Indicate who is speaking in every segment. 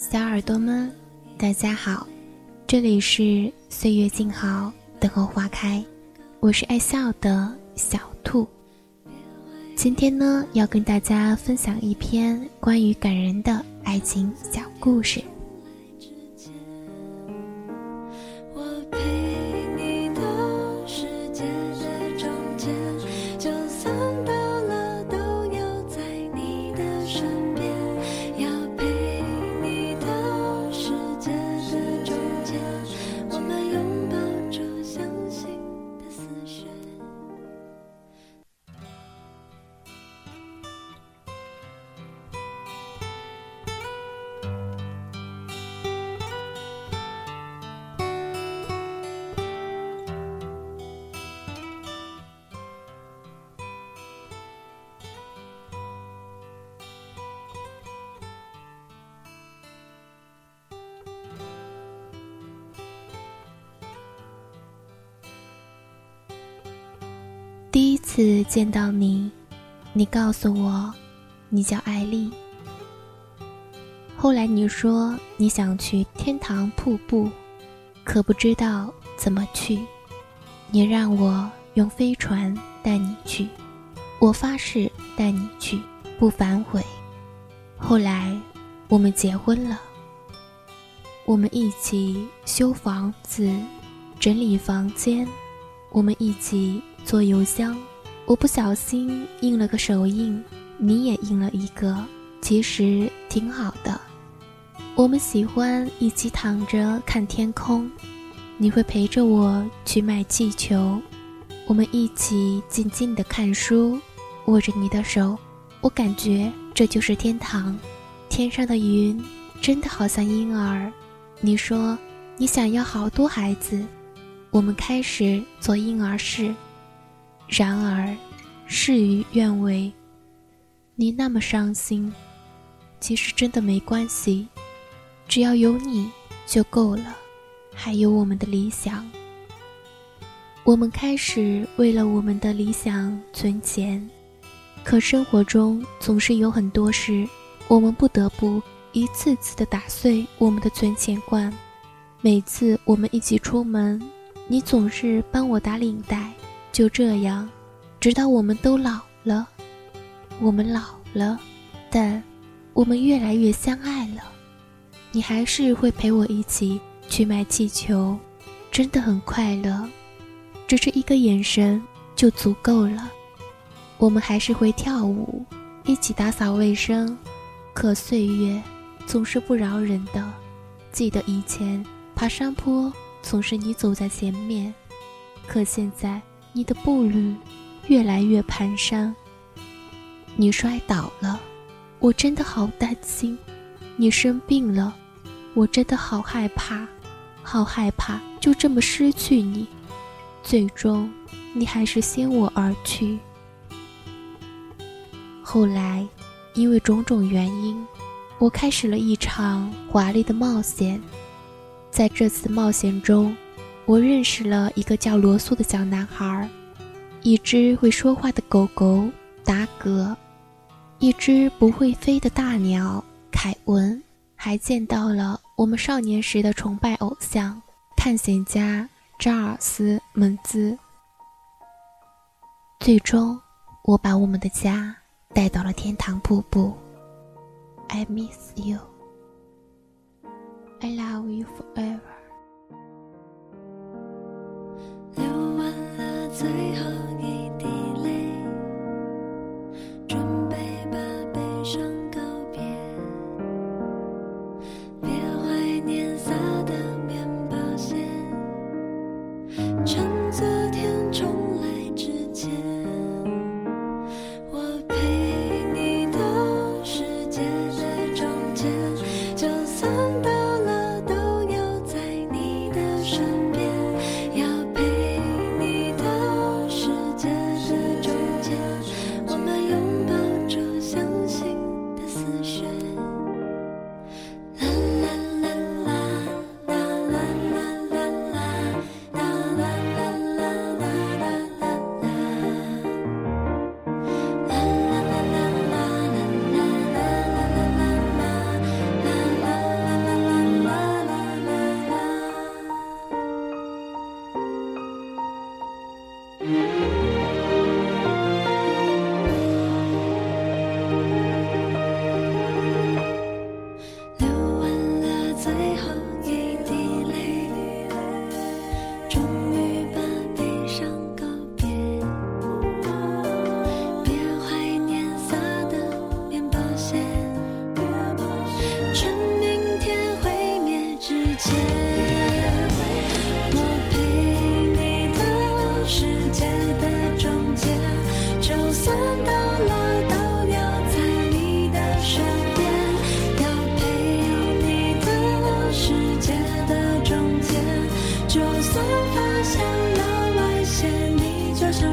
Speaker 1: 小耳朵们，大家好，这里是岁月静好，等候花开，我是爱笑的小兔。今天呢，要跟大家分享一篇关于感人的爱情小故事。第一次见到你，你告诉我，你叫艾丽。后来你说你想去天堂瀑布，可不知道怎么去。你让我用飞船带你去，我发誓带你去，不反悔。后来我们结婚了，我们一起修房子，整理房间，我们一起。做邮箱，我不小心印了个手印，你也印了一个，其实挺好的。我们喜欢一起躺着看天空，你会陪着我去卖气球，我们一起静静的看书，握着你的手，我感觉这就是天堂。天上的云真的好像婴儿。你说你想要好多孩子，我们开始做婴儿室。然而，事与愿违。你那么伤心，其实真的没关系，只要有你就够了，还有我们的理想。我们开始为了我们的理想存钱，可生活中总是有很多事，我们不得不一次次的打碎我们的存钱罐。每次我们一起出门，你总是帮我打领带。就这样，直到我们都老了，我们老了，但我们越来越相爱了。你还是会陪我一起去买气球，真的很快乐。只是一个眼神就足够了。我们还是会跳舞，一起打扫卫生。可岁月总是不饶人的。记得以前爬山坡总是你走在前面，可现在。你的步履越来越蹒跚，你摔倒了，我真的好担心；你生病了，我真的好害怕，好害怕就这么失去你。最终，你还是先我而去。后来，因为种种原因，我开始了一场华丽的冒险。在这次冒险中，我认识了一个叫罗素的小男孩，一只会说话的狗狗达格，一只不会飞的大鸟凯文，还见到了我们少年时的崇拜偶像探险家查尔斯·蒙兹。最终，我把我们的家带到了天堂瀑布。I miss you. I love you forever.
Speaker 2: 流完了最深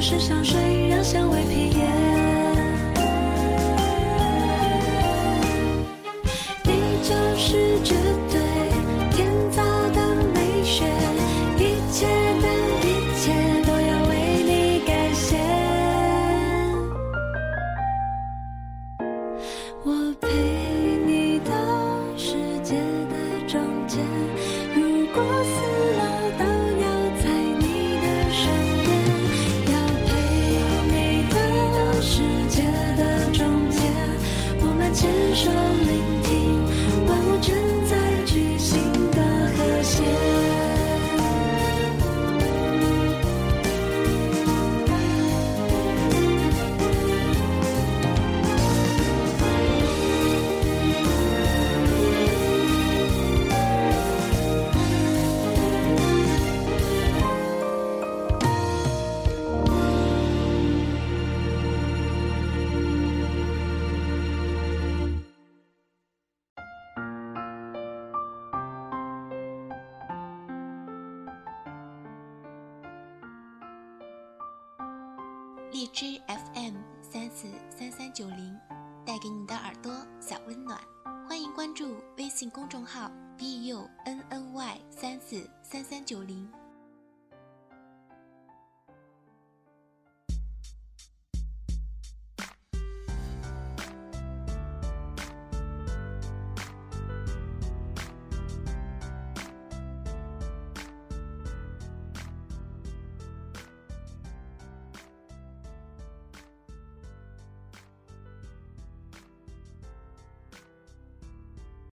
Speaker 2: 是想睡
Speaker 1: 荔枝 FM 三四三三九零带给你的耳朵小温暖，欢迎关注微信公众号 b u n n y 三四三三九零。